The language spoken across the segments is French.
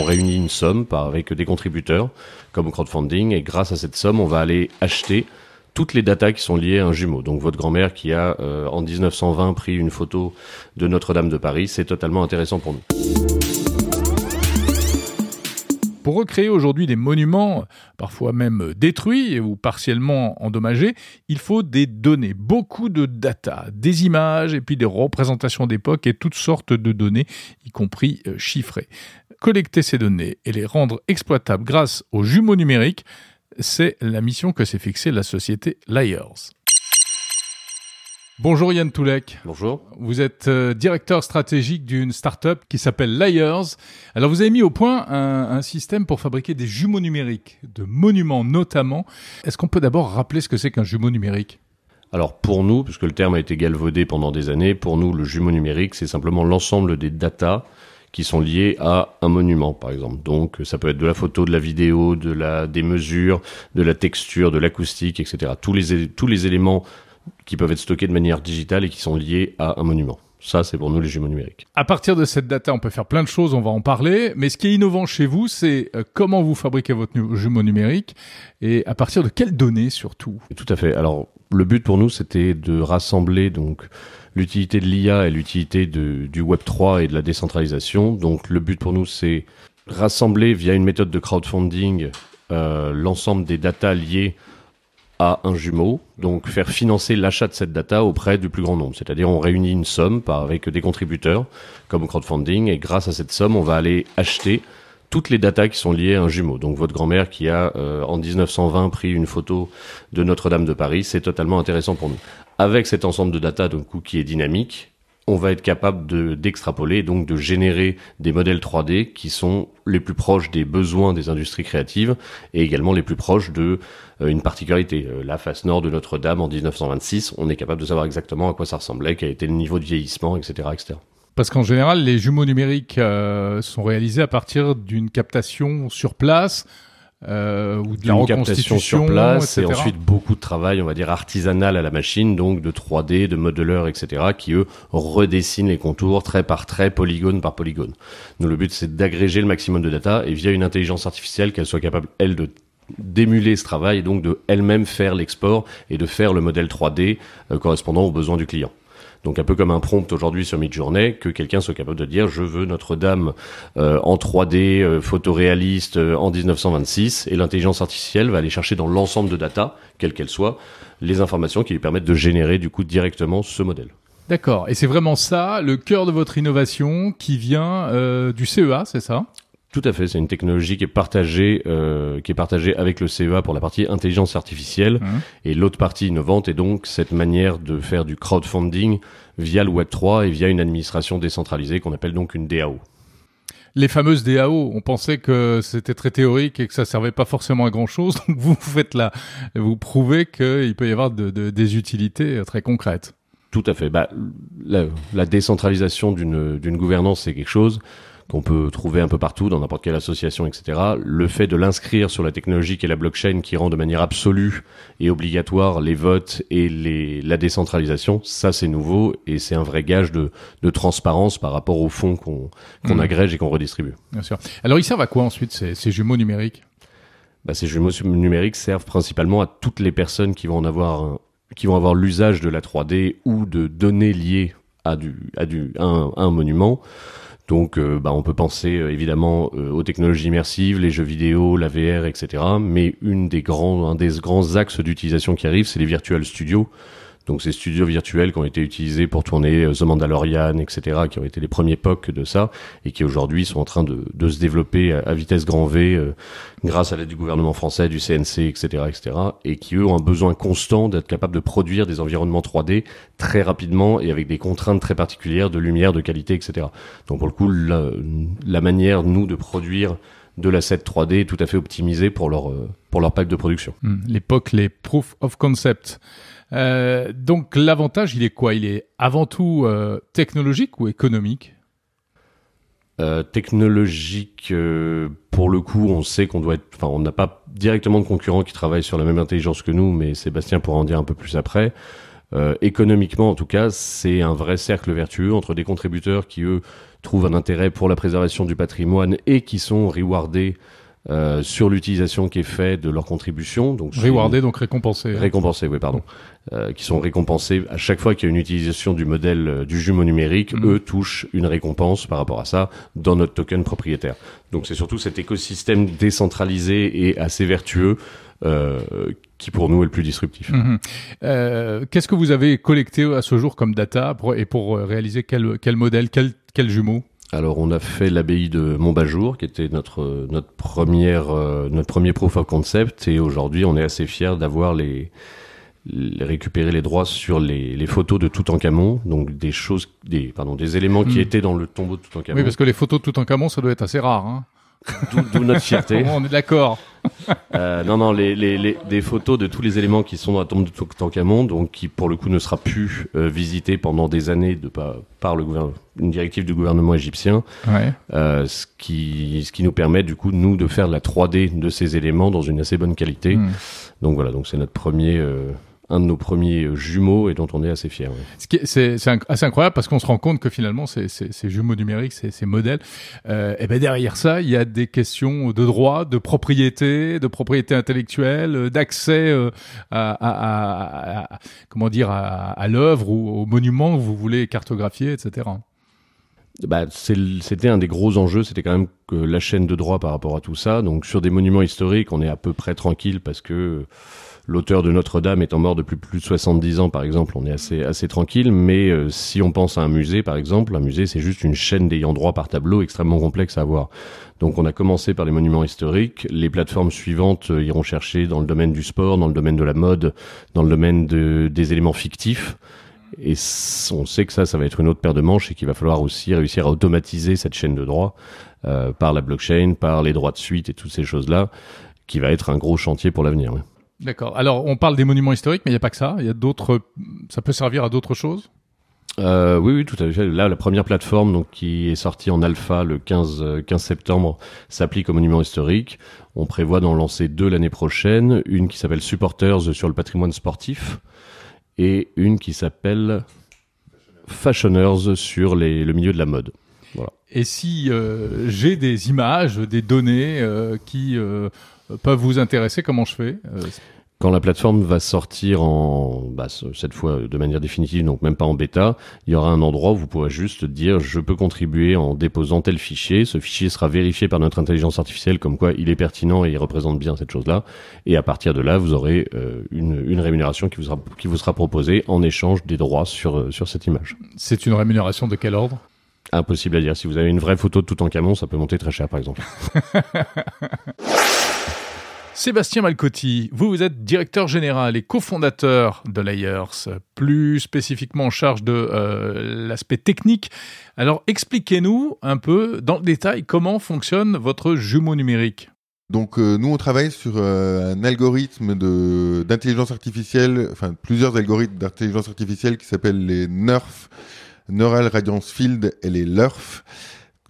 On réunit une somme avec des contributeurs comme crowdfunding et grâce à cette somme, on va aller acheter toutes les datas qui sont liées à un jumeau. Donc votre grand-mère qui a euh, en 1920 pris une photo de Notre-Dame de Paris, c'est totalement intéressant pour nous. Pour recréer aujourd'hui des monuments, parfois même détruits ou partiellement endommagés, il faut des données, beaucoup de data, des images et puis des représentations d'époque et toutes sortes de données, y compris euh, chiffrées. Collecter ces données et les rendre exploitables grâce aux jumeaux numériques, c'est la mission que s'est fixée la société Liars. Bonjour Yann Toulek. Bonjour. Vous êtes euh, directeur stratégique d'une start-up qui s'appelle Liars. Alors vous avez mis au point un, un, système pour fabriquer des jumeaux numériques, de monuments notamment. Est-ce qu'on peut d'abord rappeler ce que c'est qu'un jumeau numérique? Alors pour nous, puisque le terme a été galvaudé pendant des années, pour nous le jumeau numérique c'est simplement l'ensemble des datas qui sont liés à un monument, par exemple. Donc, ça peut être de la photo, de la vidéo, de la, des mesures, de la texture, de l'acoustique, etc. Tous les, tous les éléments qui peuvent être stockés de manière digitale et qui sont liés à un monument. Ça, c'est pour nous les jumeaux numériques. À partir de cette data, on peut faire plein de choses, on va en parler. Mais ce qui est innovant chez vous, c'est euh, comment vous fabriquez votre jumeau numérique et à partir de quelles données surtout? Tout à fait. Alors, le but pour nous, c'était de rassembler donc l'utilité de l'IA et l'utilité du Web 3 et de la décentralisation. Donc, le but pour nous, c'est rassembler via une méthode de crowdfunding euh, l'ensemble des datas liées à un jumeau, donc faire financer l'achat de cette data auprès du plus grand nombre. C'est-à-dire on réunit une somme par, avec des contributeurs comme crowdfunding et grâce à cette somme, on va aller acheter toutes les datas qui sont liées à un jumeau. Donc votre grand-mère qui a euh, en 1920 pris une photo de Notre-Dame de Paris, c'est totalement intéressant pour nous. Avec cet ensemble de datas donc qui est dynamique, on va être capable de d'extrapoler, donc de générer des modèles 3D qui sont les plus proches des besoins des industries créatives et également les plus proches de euh, particularité. Euh, la face nord de Notre-Dame en 1926, on est capable de savoir exactement à quoi ça ressemblait, quel était le niveau de vieillissement, etc., etc. Parce qu'en général, les jumeaux numériques euh, sont réalisés à partir d'une captation sur place euh, ou de la reconstitution sur place et ensuite beaucoup de travail, on va dire artisanal à la machine, donc de 3D, de modeleurs, etc., qui eux redessinent les contours trait par trait, polygone par polygone. Nous, le but, c'est d'agréger le maximum de data et via une intelligence artificielle qu'elle soit capable, elle, de d'émuler ce travail et donc de elle-même faire l'export et de faire le modèle 3D euh, correspondant aux besoins du client. Donc un peu comme un prompt aujourd'hui sur Midjourney, que quelqu'un soit capable de dire je veux Notre-Dame euh, en 3D euh, photoréaliste euh, en 1926 et l'intelligence artificielle va aller chercher dans l'ensemble de data, quelle qu'elle soit, les informations qui lui permettent de générer du coup directement ce modèle. D'accord. Et c'est vraiment ça, le cœur de votre innovation qui vient du CEA, c'est ça? Tout à fait, c'est une technologie qui est partagée, euh, qui est partagée avec le CEA pour la partie intelligence artificielle, mmh. et l'autre partie innovante est donc cette manière de faire du crowdfunding via le Web 3 et via une administration décentralisée qu'on appelle donc une DAO. Les fameuses DAO, on pensait que c'était très théorique et que ça servait pas forcément à grand chose. Donc vous faites là, vous prouvez qu'il peut y avoir de, de, des utilités très concrètes. Tout à fait. Bah, la, la décentralisation d'une gouvernance, c'est quelque chose qu'on peut trouver un peu partout dans n'importe quelle association, etc. Le fait de l'inscrire sur la technologie qui est la blockchain, qui rend de manière absolue et obligatoire les votes et les, la décentralisation, ça c'est nouveau et c'est un vrai gage de, de, transparence par rapport aux fonds qu'on mmh. agrège et qu'on redistribue. Bien sûr. Alors ils servent à quoi ensuite ces, ces jumeaux numériques? Bah, Ces jumeaux numériques servent principalement à toutes les personnes qui vont en avoir qui vont avoir l'usage de la 3D ou de données liées à du à du un, un monument donc, euh, bah, on peut penser euh, évidemment euh, aux technologies immersives, les jeux vidéo, la VR, etc. Mais une des grands, un des grands axes d'utilisation qui arrive, c'est les virtual studios. Donc ces studios virtuels qui ont été utilisés pour tourner euh, The Mandalorian, etc., qui ont été les premiers POC de ça, et qui aujourd'hui sont en train de, se développer à, vitesse grand V euh, grâce à l'aide du gouvernement français, du CNC, etc., etc., et qui eux ont un besoin constant d'être capables de produire des environnements 3D très rapidement et avec des contraintes très particulières de lumière, de qualité, etc. Donc pour le coup, la, la manière nous de produire de l'asset 3D est tout à fait optimisée pour leur euh, pour leur pack de production. Hmm. L'époque, les proof of concept. Euh, donc l'avantage, il est quoi? Il est avant tout euh, technologique ou économique? Euh, technologique, pour le coup, on sait qu'on doit être. Enfin, on n'a pas directement de concurrents qui travaillent sur la même intelligence que nous, mais Sébastien pourra en dire un peu plus après. Économiquement, en tout cas, c'est un vrai cercle vertueux entre des contributeurs qui, eux, trouvent un intérêt pour la préservation du patrimoine et qui sont rewardés euh, sur l'utilisation qui est faite de leur contribution. Donc rewardés, donc récompensés. Récompensés, oui, pardon. Euh, qui sont récompensés à chaque fois qu'il y a une utilisation du modèle euh, du jumeau numérique. Mm. Eux touchent une récompense par rapport à ça dans notre token propriétaire. Donc c'est surtout cet écosystème décentralisé et assez vertueux euh, qui pour nous est le plus disruptif. Mm-hmm. Euh, Qu'est-ce que vous avez collecté à ce jour comme data pour, et pour réaliser quel, quel modèle, quel, quel jumeau? Alors on a fait l'abbaye de Montbajour, qui était notre notre première euh, notre premier proof of concept, et aujourd'hui on est assez fier d'avoir les, les, récupérer les droits sur les, les photos de Toutankhamon, donc des choses, des pardon, des éléments qui hmm. étaient dans le tombeau de Toutankhamon. Oui, parce que les photos de Toutankhamon, ça doit être assez rare. Hein D'où notre fierté. on est d'accord. Euh, non, non, les, les, les, des photos de tous les éléments qui sont dans la tombe de Toutankhamon, donc qui pour le coup ne sera plus euh, visité pendant des années de pas par le gouvernement, une directive du gouvernement égyptien, ouais. euh, ce qui ce qui nous permet du coup nous de faire la 3D de ces éléments dans une assez bonne qualité. Hmm. Donc voilà, donc c'est notre premier euh, un de nos premiers jumeaux et dont on est assez fier. C'est assez incroyable parce qu'on se rend compte que finalement ces, jumeaux numériques, ces, ces modèles, euh, et ben derrière ça, il y a des questions de droit, de propriété, de propriété intellectuelle, euh, d'accès euh, à, à, comment dire à, l'œuvre ou au monument que vous voulez cartographier, etc. Bah, c'était un des gros enjeux, c'était quand même que la chaîne de droit par rapport à tout ça. Donc sur des monuments historiques, on est à peu près tranquille parce que l'auteur de Notre-Dame étant mort depuis plus de 70 ans, par exemple, on est assez, assez tranquille. Mais euh, si on pense à un musée, par exemple, un musée, c'est juste une chaîne d'ayant droit par tableau extrêmement complexe à avoir. Donc on a commencé par les monuments historiques. Les plateformes suivantes euh, iront chercher dans le domaine du sport, dans le domaine de la mode, dans le domaine de, des éléments fictifs. Et on sait que ça, ça va être une autre paire de manches et qu'il va falloir aussi réussir à automatiser cette chaîne de droit euh, par la blockchain, par les droits de suite et toutes ces choses-là, qui va être un gros chantier pour l'avenir. D'accord. Alors, on parle des monuments historiques, mais il n'y a pas que ça. Il y a d'autres. Ça peut servir à d'autres choses? Euh, oui, oui, tout à fait. Là, la première plateforme, donc qui est sortie en alpha le 15, 15 euh, septembre, s'applique aux monuments historiques. On prévoit d'en lancer deux l'année prochaine. Une qui s'appelle Supporters sur le patrimoine sportif et une qui s'appelle Fashioners sur les, le milieu de la mode. Voilà. Et si euh, j'ai des images, des données euh, qui peuvent vous intéresser, comment je fais euh, quand la plateforme va sortir en, bah, cette fois de manière définitive, donc même pas en bêta, il y aura un endroit où vous pourrez juste dire je peux contribuer en déposant tel fichier. Ce fichier sera vérifié par notre intelligence artificielle comme quoi il est pertinent et il représente bien cette chose-là. Et à partir de là, vous aurez euh, une, une, rémunération qui vous, sera, qui vous sera proposée en échange des droits sur, euh, sur cette image. C'est une rémunération de quel ordre? Impossible à dire. Si vous avez une vraie photo de tout en camon, ça peut monter très cher, par exemple. Sébastien Malcotti, vous, vous êtes directeur général et cofondateur de Layers, plus spécifiquement en charge de euh, l'aspect technique. Alors expliquez-nous un peu dans le détail comment fonctionne votre jumeau numérique. Donc euh, nous on travaille sur euh, un algorithme d'intelligence artificielle, enfin plusieurs algorithmes d'intelligence artificielle qui s'appellent les NERF, Neural Radiance Field et les LERF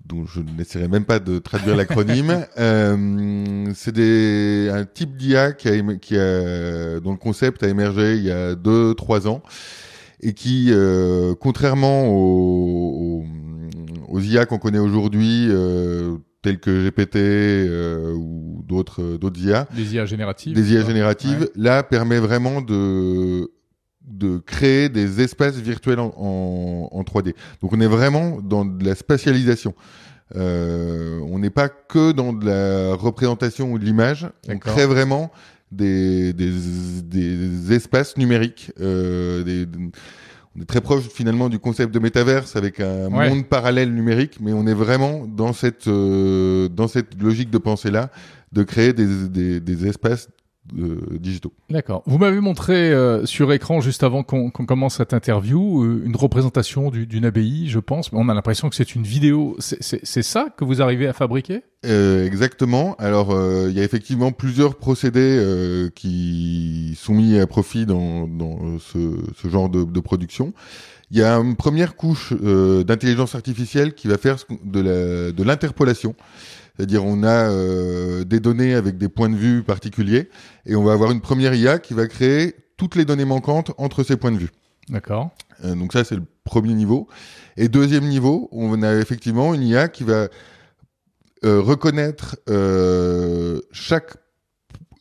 dont je n'essaierai même pas de traduire l'acronyme. euh, c'est des, un type d'IA qui a, qui a, dont le concept a émergé il y a deux, trois ans et qui, euh, contrairement aux, aux, aux IA qu'on connaît aujourd'hui, euh, tels que GPT euh, ou d'autres d'autres IA, des IA génératives, des IA génératives, là permet vraiment de de créer des espaces virtuels en, en, en, 3D. Donc on est vraiment dans de la spatialisation. Euh, on n'est pas que dans de la représentation ou de l'image. On crée vraiment des, des, des espaces numériques. Euh, des, on est très proche finalement du concept de métaverse avec un monde parallèle numérique, mais on est vraiment dans cette euh, dans cette logique de pensée là, de créer des, des, des espaces digitaux. D'accord. Vous m'avez montré euh, sur écran juste avant qu'on commence cette interview euh, une représentation d'une abbaye, je pense, mais on a l'impression que c'est une vidéo. C'est ça que vous arrivez à fabriquer? Euh, Exactement. Alors, il y a effectivement plusieurs procédés qui sont mis à profit dans, dans ce, ce, genre de, de, production. Il y a une première couche d'intelligence artificielle qui va faire de l'interpolation. C'est-à-dire on a euh, des données avec des points de vue particuliers et on va avoir une première IA qui va créer toutes les données manquantes entre ces points de vue. D'accord. Euh, donc ça, c'est le premier niveau. Et deuxième niveau, on a effectivement une IA qui va euh, reconnaître chaque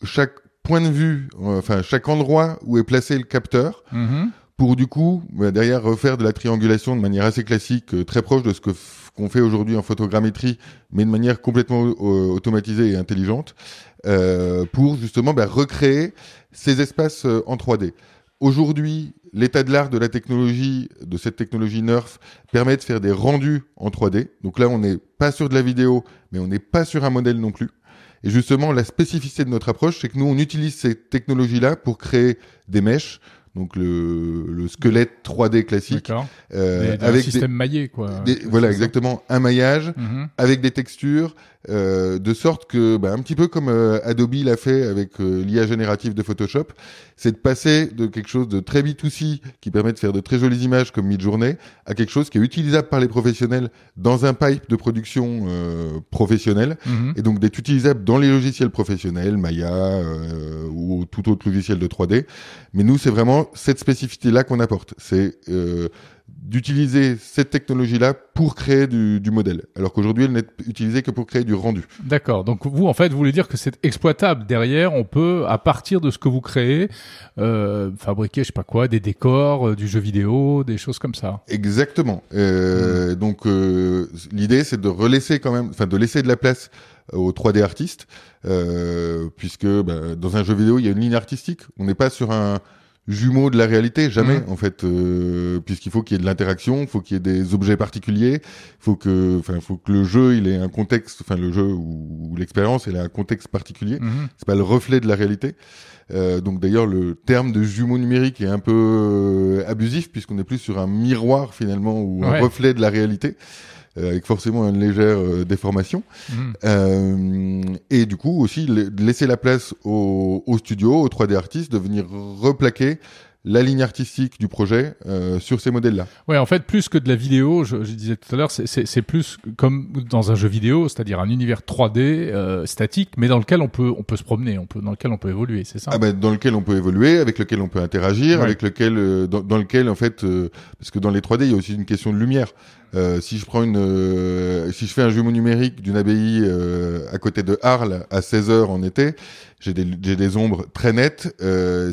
chaque point de vue, enfin chaque endroit où est placé le capteur, Mhm. Pour du coup bah, derrière refaire de la triangulation de manière assez classique, euh, très proche de ce que qu'on fait aujourd'hui en photogrammétrie, mais de manière complètement euh, automatisée et intelligente, euh, pour justement bah, recréer ces espaces en 3D. Aujourd'hui, l'état de l'art de la technologie, de cette technologie Nerf, permet de faire des rendus en 3D. Donc là, on n'est pas sur de la vidéo, mais on n'est pas sur un modèle non plus. Et justement, la spécificité de notre approche, c'est que nous, on utilise ces technologies-là pour créer des mèches, donc le, le squelette 3D classique, euh, Des- des- un avec système maillé, quoi. des, voilà exactement un maillage Mhm. avec des textures, euh, de sorte que, bah, un petit peu comme euh, Adobe l'a fait avec euh, l'IA générative de Photoshop, c'est de passer de quelque chose de très B2C qui permet de faire de très jolies images comme Midjourney à quelque chose qui est utilisable par les professionnels dans un pipe de production euh, professionnel Mhm. et donc d'être utilisable dans les logiciels professionnels, Maya euh, ou tout autre logiciel de 3D. Mais nous, c'est vraiment cette spécificité-là qu'on apporte. C'est euh, d'utiliser cette technologie-là pour créer du, du modèle, alors qu'aujourd'hui, elle n'est utilisée que pour créer du rendu. D'accord. Donc vous, en fait, vous voulez dire que c'est exploitable derrière. On peut, à partir de ce que vous créez, euh, fabriquer, je sais pas quoi, des décors, euh, du jeu vidéo, des choses comme ça. Exactement. Euh, Donc euh, l'idée, c'est de relaisser quand même, enfin de laisser de la place aux 3D artistes, euh, puisque bah, dans un jeu vidéo, il y a une ligne artistique. On n'est pas sur un jumeau de la réalité, jamais en fait, euh, puisqu'il faut qu'il y ait de l'interaction, il faut qu'il y ait des objets particuliers, il faut que, enfin, faut que le jeu, il ait un contexte, enfin le jeu ou, ou l'expérience, il a un contexte particulier. Mhm. C'est pas le reflet de la réalité. Euh, donc d'ailleurs le terme de jumeau numérique est un peu euh, abusif puisqu'on est plus sur un miroir finalement ou Ouais. un reflet de la réalité avec forcément une légère euh, déformation. Euh, et du coup aussi la- laisser la place au, au studio, aux 3D artistes de venir replaquer la ligne artistique du projet euh, sur ces modèles-là. Ouais, en fait, plus que de la vidéo, je, je disais tout à l'heure, c'est- plus comme dans un jeu vidéo, c'est-à-dire un univers 3D euh, statique, mais dans lequel on peut on peut se promener, on peut dans lequel on peut évoluer, c'est ça? Ah ben, dans lequel on peut évoluer, avec lequel on peut interagir, Ouais. avec lequel euh, dans, dans lequel en fait euh, parce que dans les 3D il y a aussi une question de lumière. Euh, si je prends une euh, si je fais un jumeau numérique d'une abbaye euh, à côté de Arles à 16 heures en été, j'ai des des ombres très nettes.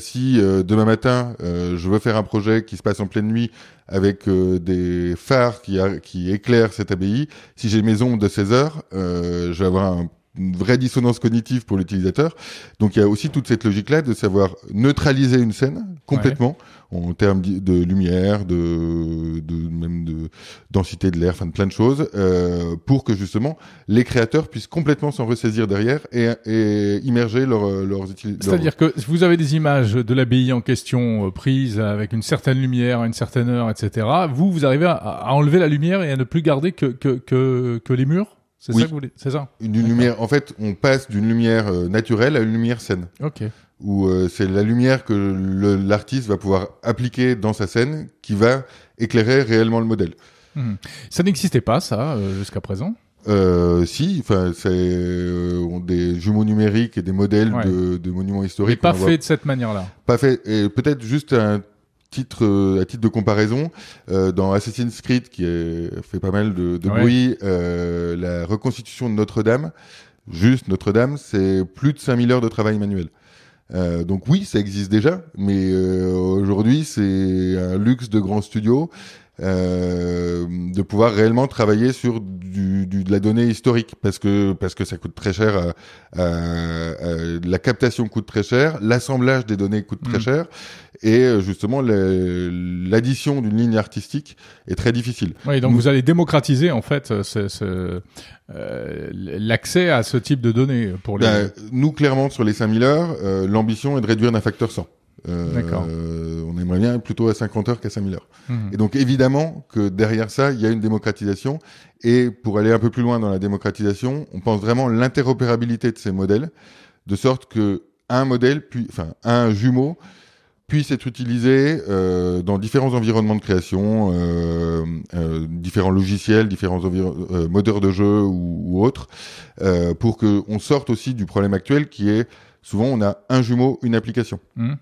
Si demain matin je veux faire un projet qui se passe en pleine nuit avec des phares qui qui éclairent cette abbaye, si j'ai mes ombres de 16 heures, je vais avoir un une vraie dissonance cognitive pour l'utilisateur. Donc il y a aussi toute cette logique-là de savoir neutraliser une scène complètement en termes de lumière, de, de même de densité de l'air, enfin de plein de choses, euh, pour que justement les créateurs puissent complètement s'en ressaisir derrière et, et immerger leur, leurs utilisateurs. C'est-à-dire que vous avez des images de l'abbaye en question euh, prises avec une certaine lumière à une certaine heure, etc. Vous, vous arrivez à, à enlever la lumière et à ne plus garder que que que, que les murs? C'est Oui. ça que vous voulez C'est ça. une lumière. En fait, on passe d'une lumière euh, naturelle à une lumière saine. Ok. où euh, c'est la lumière que l'artiste va pouvoir appliquer dans sa scène qui va éclairer réellement le modèle. Mhm. Ça n'existait pas, ça, euh, jusqu'à présent? Euh, si, enfin, c'est euh, des jumeaux numériques et des modèles Ouais. de, de monuments Mais historiques. pas on voit- fait de cette manière-là. Pas fait. Et peut-être juste un titre, euh, à titre de comparaison, euh, dans Assassin's Creed, qui est, fait pas mal de, de Ouais. bruit, euh, la reconstitution de Notre-Dame, juste Notre-Dame, c'est plus de 5000 heures de travail manuel. Euh, donc oui, ça existe déjà, mais euh, aujourd'hui c'est un luxe de grands studios euh, de pouvoir réellement travailler sur du, du- de la donnée historique parce que parce que ça coûte très cher, à- à- à- la captation coûte très cher, l'assemblage des données coûte très Mm. cher et euh, justement l'addition d'une ligne artistique est très difficile. Oui, donc vous allez démocratiser en fait euh, ce, ce, euh, l'accès à ce type de données pour les. Ben, nous, clairement, sur les 5000 heures, euh, l'ambition est de réduire d'un facteur 100. Euh, on aimerait bien plutôt à 50 heures qu'à 5000 heures. Mhm. Et donc, évidemment que derrière ça, il y a une démocratisation. Et pour aller un peu plus loin dans la démocratisation, on pense vraiment l'interopérabilité de ces modèles, de sorte que un modèle, puis, enfin, un jumeau puisse être utilisé euh, dans différents environnements de création, euh, euh, différents logiciels, différents moteurs de jeu ou, ou autres, pour que on sorte aussi du problème actuel qui est souvent on a un jumeau, une application. Mhm.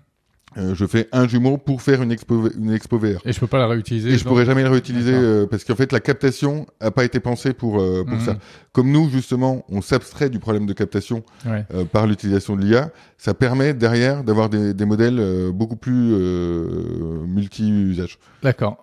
Euh, je fais un jumeau pour faire une expo, une expo VR. Et je peux pas la réutiliser. Et je pourrais jamais le réutiliser euh, parce qu'en fait la captation a pas été pensée pour euh, pour Mhm. ça. Comme nous justement, on s'abstrait du problème de captation Ouais. euh, par l'utilisation de l'IA, ça permet derrière d'avoir des, des modèles euh, beaucoup plus euh, multi-usages. D'accord.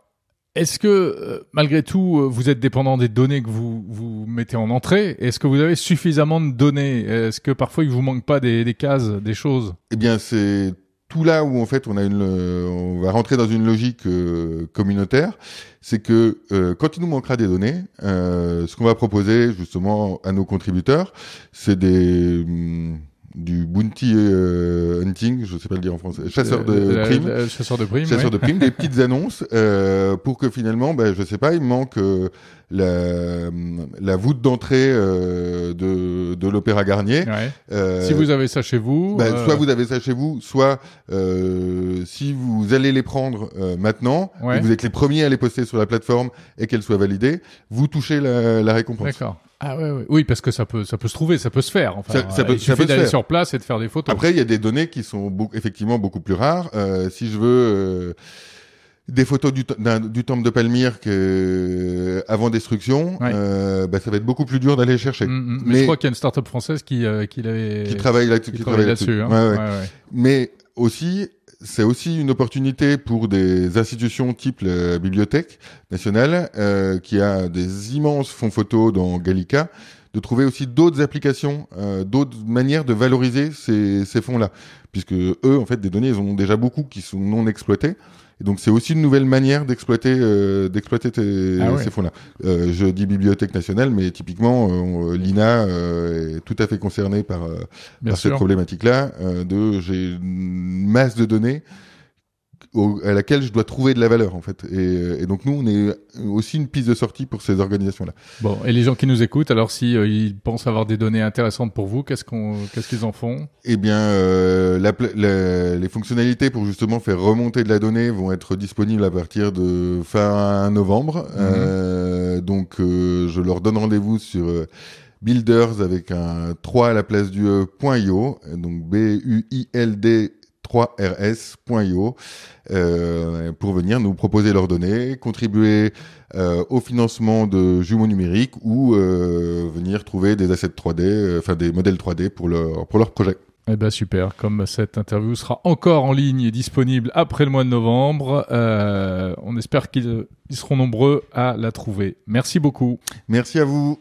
Est-ce que, malgré tout, vous êtes dépendant des données que vous, vous mettez en entrée Est-ce que vous avez suffisamment de données? Est-ce que parfois il vous manque pas des, des cases, des choses? Eh bien, c'est tout là où en fait on a une, euh, on va rentrer dans une logique euh, communautaire. C'est que euh, quand il nous manquera des données, euh, ce qu'on va proposer justement à nos contributeurs, c'est des hum, du bounty euh, hunting, je sais pas le dire en français, chasseur de Euh, la- primes. la- chasseur de primes. chasseur ouais. de primes, des petites annonces euh, pour que finalement, ben, je sais pas, il manque euh, la, la voûte d'entrée euh, de, de l'Opéra Garnier. Ouais. Si vous avez ça chez vous, ben, Soit vous avez ça chez vous, soit euh, si vous allez les prendre euh, maintenant, Ouais. vous êtes les premiers à les poster sur la plateforme et qu'elles soient validées, vous touchez la, la récompense. D'accord. Ah ouais, ouais. Oui, parce que ça peut, ça peut se trouver, ça peut se faire. Enfin, Ça- ça euh, peut- il ça suffit peut se d'aller faire. sur place et de faire des photos. Après, il y a des données qui sont effectivement beaucoup plus rares. Euh, si je veux euh, des photos du, du temple de Palmyre que, avant destruction, Ouais. euh, bah, ça va être beaucoup plus dur d'aller chercher. Mm, mm. mais, mais- je crois qu'il y a une start-up française qui, euh, qui Qui travaille là-dessus. qui travaille là-dessus. hein. Ouais. Ouais, ouais. Mais aussi, c'est aussi une opportunité pour des institutions type la Bibliothèque nationale, euh, qui a des immenses fonds photos dans Gallica, de trouver aussi d'autres applications, euh, d'autres manières de valoriser ces, ces fonds-là. Puisque eux, en fait, des données, ils ont déjà beaucoup qui sont non exploitées. Et donc, c'est aussi une nouvelle manière d'exploiter euh, d'exploiter Ah ouais. ces fonds-là. Euh, je dis Bibliothèque nationale, mais typiquement, euh, l'INA euh, est tout à fait concernée par, euh, par cette problématique-là de j'ai une masse de données au- à laquelle je dois trouver de la valeur en fait. Et, et donc nous, on est aussi une piste de sortie pour ces organisations-là. Bon, et les gens qui nous écoutent, alors si euh, ils pensent avoir des données intéressantes pour vous, qu'est-ce qu'on, qu'est-ce qu'ils en font? Eh bien, euh, la la- les fonctionnalités pour justement faire remonter de la donnée vont être disponibles à partir de fin novembre. Euh, donc, euh, je leur donne rendez-vous sur euh, Builders avec un 3 à la place du .io, donc B-U-I-L-D 3rs.io euh, pour venir nous proposer leurs données, contribuer euh, au financement de jumeaux numériques ou euh, venir trouver des assets 3D, euh, enfin des modèles 3D pour leur pour leur projet. Eh ben super, comme cette interview sera encore en ligne et disponible après le mois de novembre, on espère qu'ils ils seront nombreux à la trouver. Merci beaucoup. Merci à vous.